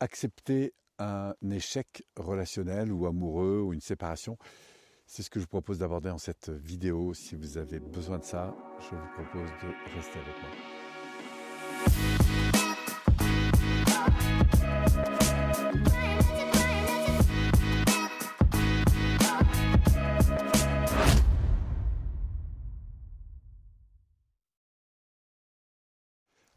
accepter un échec relationnel ou amoureux ou une séparation. C'est ce que je vous propose d'aborder dans cette vidéo. Si vous avez besoin de ça, je vous propose de rester avec moi.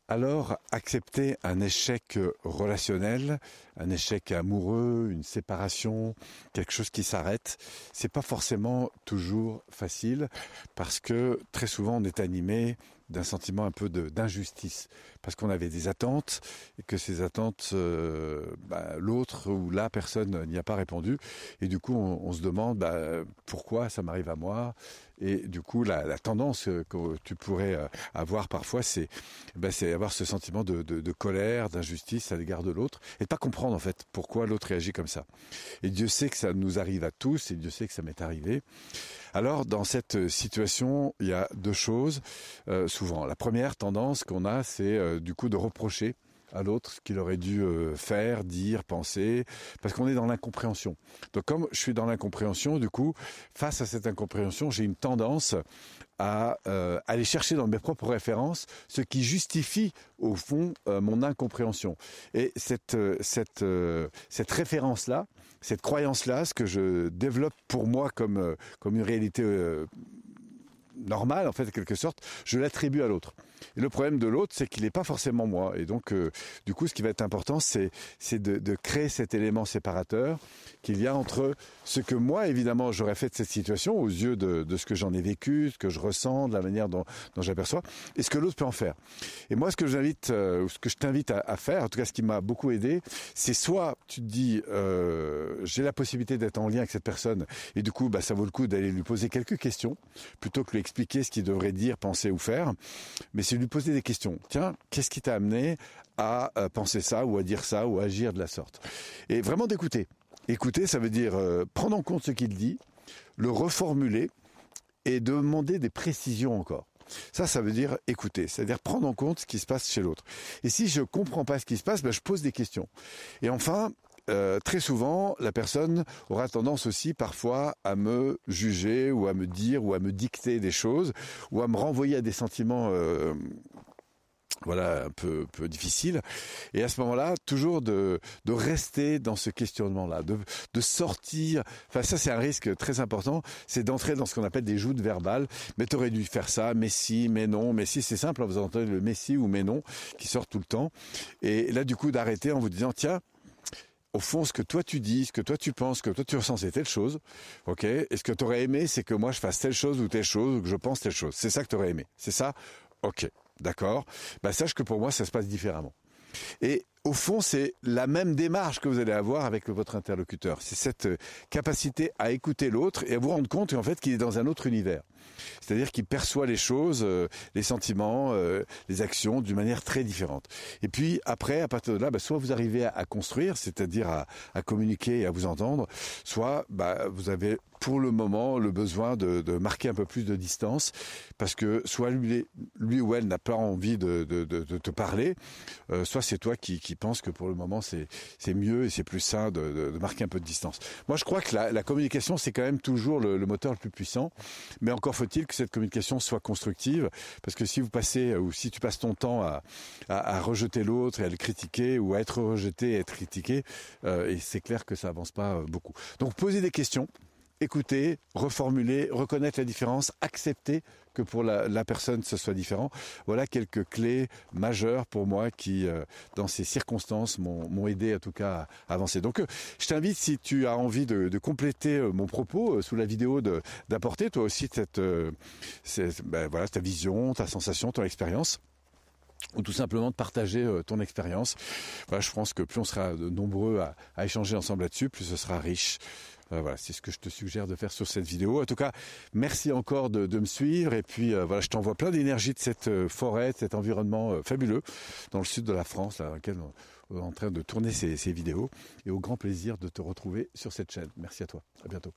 Alors, accepter un échec relationnel, un échec amoureux, une séparation, quelque chose qui s'arrête, c'est pas forcément toujours facile parce que très souvent on est animé d'un sentiment un peu d'injustice parce qu'on avait des attentes et que ces attentes, euh, bah, l'autre ou la personne n'y a pas répondu et du coup on, se demande bah, pourquoi ça m'arrive à moi? Et du coup la, tendance que tu pourrais euh, avoir parfois c'est bah, avoir ce sentiment de, de colère, d'injustice à l'égard de l'autre et de pas comprendre en fait pourquoi l'autre réagit comme ça. Et Dieu sait que ça nous arrive à tous et Dieu sait que ça m'est arrivé. Alors dans cette situation, il y a deux choses euh, souvent. La première tendance qu'on a, c'est euh, du coup de reprocher à l'autre ce qu'il aurait dû euh, faire, dire, penser, parce qu'on est dans l'incompréhension. Donc comme je suis dans l'incompréhension, du coup, face à cette incompréhension, j'ai une tendance à aller chercher dans mes propres références ce qui justifie au fond mon incompréhension. Et cette, cette, cette référence-là, cette croyance-là, ce que je développe pour moi comme, euh, une réalité euh, normale, en fait, en quelque sorte, je l'attribue à l'autre. Le problème de l'autre, c'est qu'il n'est pas forcément moi. Et donc, euh, du coup, ce qui va être important, c'est de, créer cet élément séparateur qu'il y a entre ce que moi, évidemment, j'aurais fait de cette situation aux yeux de, ce que j'en ai vécu, ce que je ressens, de la manière dont, j'aperçois, et ce que l'autre peut en faire. Et moi, ce que j'invite, euh, ce que je t'invite à, à, faire, en tout cas, ce qui m'a beaucoup aidé, c'est soit tu te dis, euh, j'ai la possibilité d'être en lien avec cette personne, et du coup, bah, ça vaut le coup d'aller lui poser quelques questions, plutôt que lui expliquer ce qu'il devrait dire, penser ou faire. Mais c'est lui poser des questions. Tiens, qu'est-ce qui t'a amené à euh, penser ça ou à dire ça ou à agir de la sorte? Et vraiment d'écouter. Écouter, ça veut dire euh, prendre en compte ce qu'il dit, le reformuler et demander des précisions encore. Ça, ça veut dire écouter, c'est-à-dire prendre en compte ce qui se passe chez l'autre. Et si je comprends pas ce qui se passe, ben, je pose des questions. Et enfin, euh, très souvent, la personne aura tendance aussi parfois à me juger ou à me dire ou à me dicter des choses ou à me renvoyer à des sentiments euh, voilà un peu, peu difficile et à ce moment-là toujours de, rester dans ce questionnement-là de, de sortir. Enfin ça c'est un risque très important. C'est d'entrer dans ce qu'on appelle des joutes verbales. Mais tu aurais dû faire ça mais si mais non mais si. C'est simple vous entendez le mais si ou mais non qui sort tout le temps. Et là du coup d'arrêter en vous disant tiens au fond, ce que toi tu dis, ce que toi tu penses, ce que toi tu ressens, c'est telle chose, ok? Et ce que tu aurais aimé, c'est que moi je fasse telle chose ou telle chose, ou que je pense telle chose. C'est ça que tu aurais aimé. C'est ça? Ok, d'accord? Bah sache que pour moi, ça se passe différemment. Et au fond, c'est la même démarche que vous allez avoir avec votre interlocuteur. C'est cette capacité à écouter l'autre et à vous rendre compte en fait qu'il est dans un autre univers. C'est-à-dire qu'il perçoit les choses, euh, les sentiments, euh, les actions d'une manière très différente. Et puis après, à partir de là, bah, soit vous arrivez à, construire, c'est-à-dire à, communiquer et à vous entendre, soit bah, vous avez pour le moment le besoin de, marquer un peu plus de distance parce que soit lui, lui ou elle n'a pas envie de, te parler, euh, soit c'est toi qui penses que pour le moment c'est mieux et c'est plus sain de, marquer un peu de distance. Moi je crois que la, communication c'est quand même toujours le, moteur le plus puissant, mais encore faut-il que cette communication soit constructive parce que si vous passez ou si tu passes ton temps à, à, à rejeter l'autre et à le critiquer ou à être rejeté et être critiqué, euh, et c'est clair que ça avance pas euh, beaucoup. Donc posez des questions écouter, reformuler, reconnaître la différence, accepter que pour la, personne ce soit différent. Voilà quelques clés majeures pour moi qui, euh, dans ces circonstances, m'ont aidé en tout cas à avancer. Donc euh, je t'invite, si tu as envie de, compléter euh, mon propos sous la vidéo, d'apporter toi aussi cette, ben, voilà, ta vision, ta sensation, ton expérience ou tout simplement de partager ton expérience. Voilà, je pense que plus on sera nombreux à, à échanger ensemble là-dessus, plus ce sera riche. Euh, voilà, c'est ce que je te suggère de faire sur cette vidéo. En tout cas, merci encore de, me suivre. Et puis euh, voilà, je t'envoie plein d'énergie de cette euh, forêt, de cet environnement fabuleux dans le sud de la France, dans lequel on est en train de tourner ces, ces vidéos. Et au grand plaisir de te retrouver sur cette chaîne. Merci à toi. À bientôt.